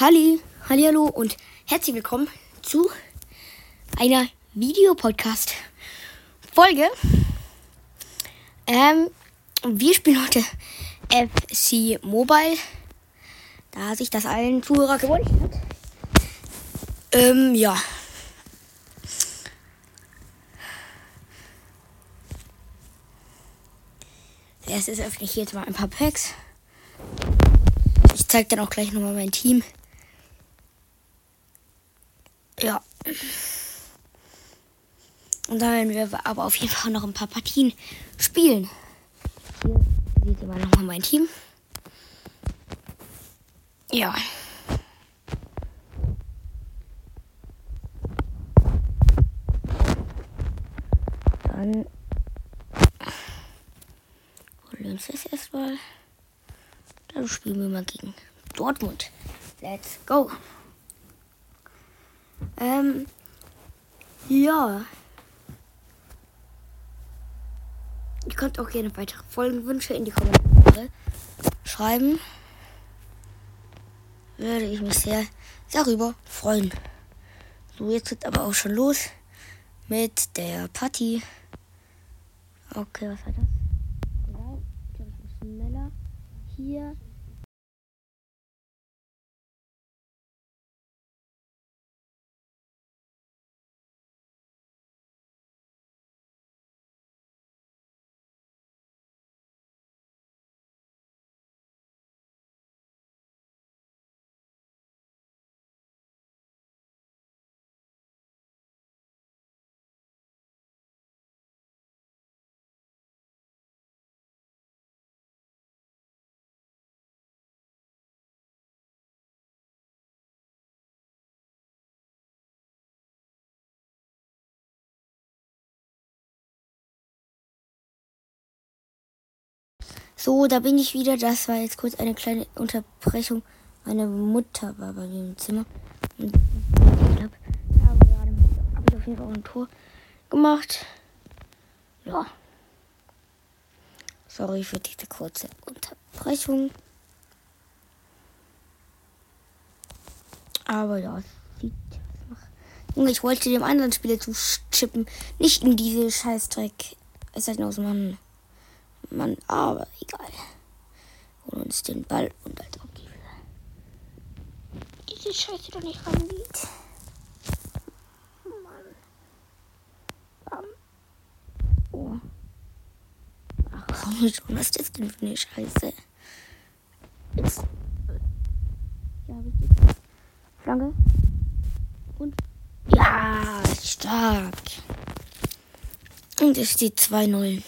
Halli, hallo und herzlich willkommen zu einer Videopodcast-Folge. Ähm, wir spielen heute FC Mobile, da sich das allen Zuhörer gewünscht hat. Ähm, ja. Erstes öffne ich jetzt mal ein paar Packs. Ich zeige dann auch gleich nochmal mein Team. Ja. Und dann werden wir aber auf jeden Fall noch ein paar Partien spielen. Hier seht ihr mal nochmal mein Team. Ja. Dann holen wir uns das erstmal. Dann spielen wir mal gegen Dortmund. Let's go. Ähm, ja. Ihr könnt auch gerne weitere Folgenwünsche in die Kommentare schreiben. Würde ich mich sehr darüber freuen. So, jetzt geht aber auch schon los mit der Party. Okay, was war das? Egal, ich glaube, ich muss schneller. Hier. So, da bin ich wieder. Das war jetzt kurz eine kleine Unterbrechung. Meine Mutter war bei mir im Zimmer. Und ich habe hab ich auf jeden Fall auch ein Tor gemacht. Ja. Sorry für diese kurze Unterbrechung. Aber ja, sieht Junge, ich wollte dem anderen Spieler zu chippen. Nicht in diese Scheißdreck. Es ist halt aus Mann. Mann, aber egal. Holen uns den Ball und als ob die diese Scheiße doch nicht rangeht. Mann. Bam. Oh. Ach komm schon, was ist das denn für eine Scheiße? Jetzt. Ja, wichtig. Flanke. Und. Ja, stark. Und es steht 2-0.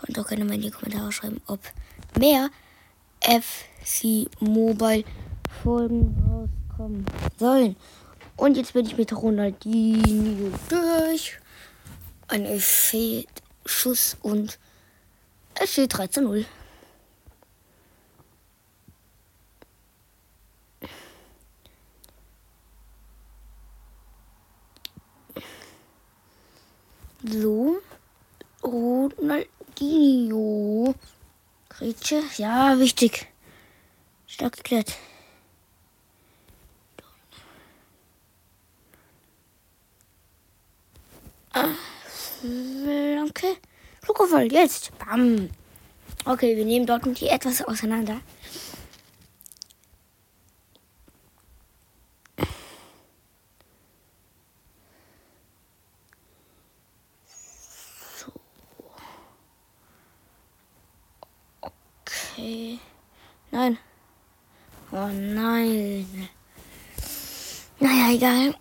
Könnt auch gerne mal in die Kommentare schreiben, ob mehr FC Mobile Folgen rauskommen sollen. Und jetzt bin ich mit Ronaldinho durch. Ein Schuss und es steht 13 0. So. Ronaldinho. Grätsche. Ja, wichtig. Stark geklärt. Ah, Flanke. Flugkoffer, jetzt. Bam. Okay, wir nehmen dort die etwas auseinander. Okay. Nein. Oh nein. Naja, egal.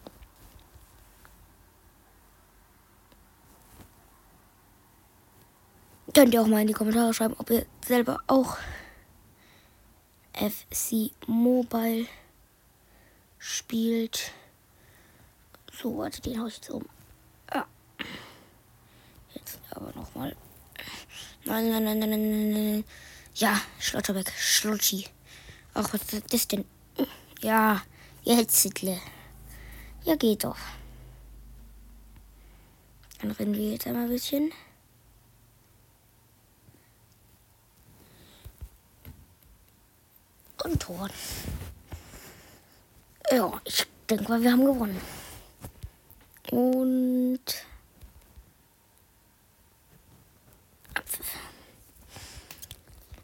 Könnt ihr auch mal in die Kommentare schreiben, ob ihr selber auch FC Mobile spielt. So, warte, den hau ich jetzt um. Ja. Jetzt aber nochmal. Nein, nein, nein, nein, nein, nein, nein. Ja, Schlotterbeck, Schlotschi. Ach, was ist das denn? Ja, jetzt Hitler. Ja, geht doch. Dann rennen wir jetzt einmal ein bisschen. Und Tor. Ja, ich denke mal, wir haben gewonnen. Und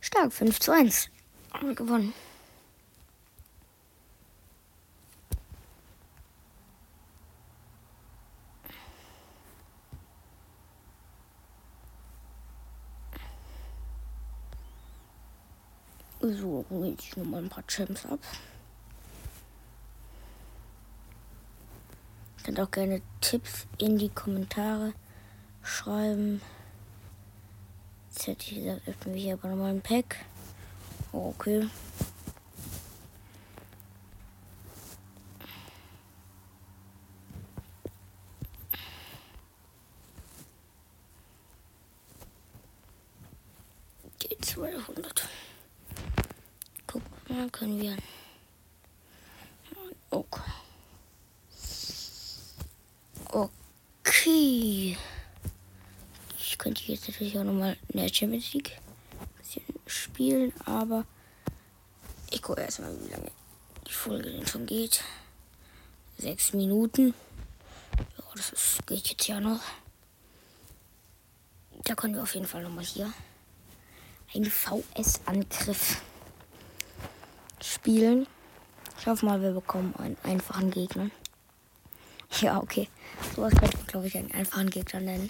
Stark, 5 zu 1. Haben wir gewonnen. So, hole ich nochmal ein paar Champs ab. Könnt auch gerne Tipps in die Kommentare schreiben. Jetzt hätte ich gesagt, öffnen wir hier aber nochmal ein Pack. Okay. Die 200. Guck mal, können wir. Okay. Okay. Ich könnte jetzt natürlich auch nochmal in der Champions League ein bisschen spielen, aber ich gucke erstmal, wie lange die Folge denn schon geht. Sechs Minuten. Ja, das ist, geht jetzt ja noch. Da können wir auf jeden Fall nochmal hier einen VS-Angriff spielen. Ich hoffe mal, wir bekommen einen einfachen Gegner. Ja, okay. Sowas könnte man, glaube ich, einen einfachen Gegner nennen.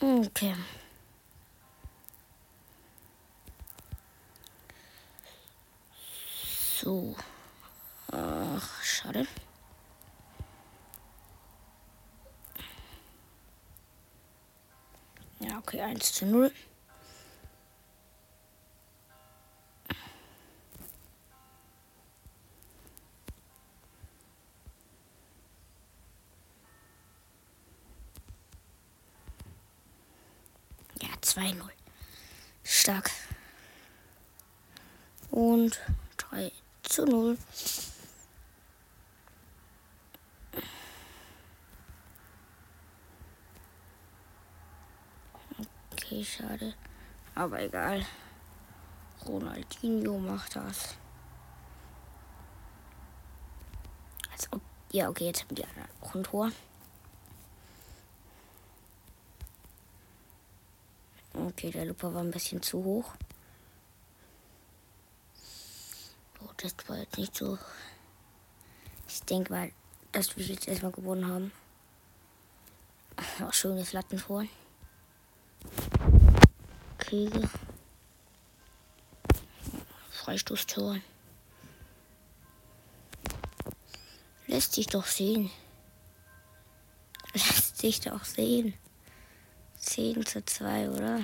Okay. So. Ach, schade. Ja, okay, 1 zu 0. Ja, 2-0. Stark. Und 3 zu 0. Schade. Aber egal. Ronaldinho macht das. Als ob. Ja, okay, jetzt haben die anderen auch ein Tor. Okay, der Luper war ein bisschen zu hoch. Oh, das war jetzt nicht so. Ich denke mal, dass wir jetzt erstmal gewonnen haben. Auch schönes Lattentor. Kriege. Freistoßtor. Lässt sich doch sehen. Lässt sich doch sehen. 10 zu 2, oder?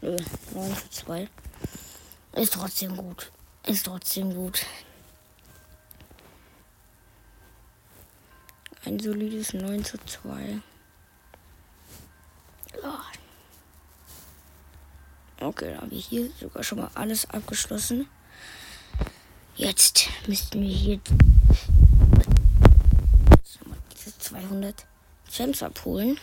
Nö, 9 zu 2. Ist trotzdem gut. Ist trotzdem gut. Ein solides 9 zu 2. Ja. Okay, dann haben wir hier sogar schon mal alles abgeschlossen. Jetzt müssten wir hier diese 200 Gems abholen.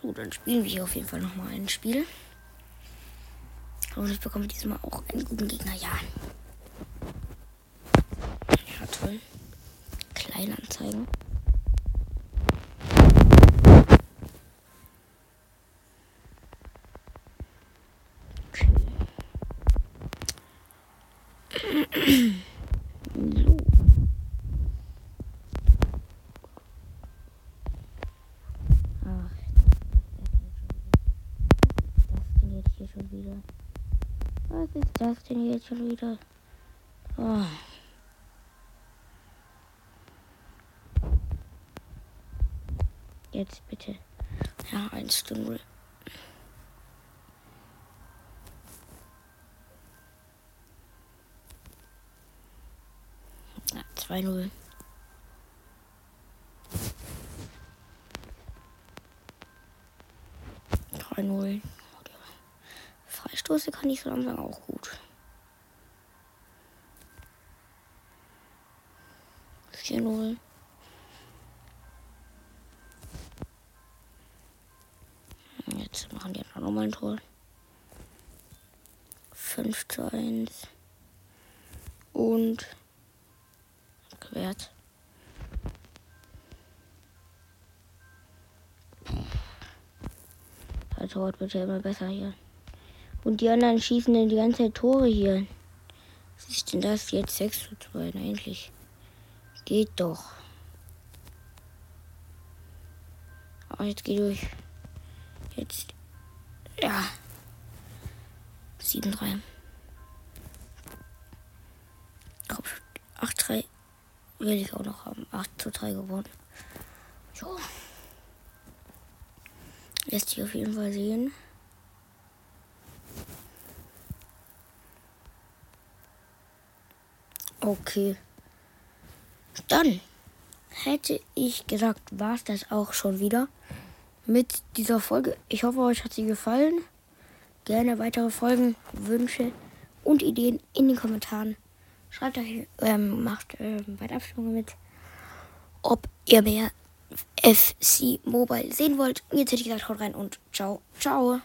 So, dann spielen wir hier auf jeden Fall nochmal ein Spiel. Und ich bekomme diesmal auch einen guten Gegner. Ja, Was ist das jetzt hier schon wieder? Was ist das denn jetzt schon wieder? Oh. Jetzt bitte. Ja, 1 zu 0. Ja, 2-0. Drei null. Abschlüsse kann ich so langsam auch gut. Jetzt machen die noch mal ein Tor. 5 zu 1. Und quert. Der Tor wird ja immer besser hier. Und die anderen schießen dann die ganze Zeit Tore hier. Was ist denn das jetzt? 6 zu 2, eigentlich. Geht doch. Aber jetzt geh durch. Jetzt. Ja. 7-3. Kopf 8-3 will ich auch noch haben. 8 zu 3 gewonnen. So. Lässt sich auf jeden Fall sehen. Okay. Dann hätte ich gesagt, war es das auch schon wieder mit dieser Folge. Ich hoffe, euch hat sie gefallen. Gerne weitere Folgen, Wünsche und Ideen in den Kommentaren. Schreibt euch, ähm, macht ähm, bei der Abstimmung mit, ob ihr mehr FC Mobile sehen wollt. Jetzt hätte ich gesagt, haut rein und ciao, ciao.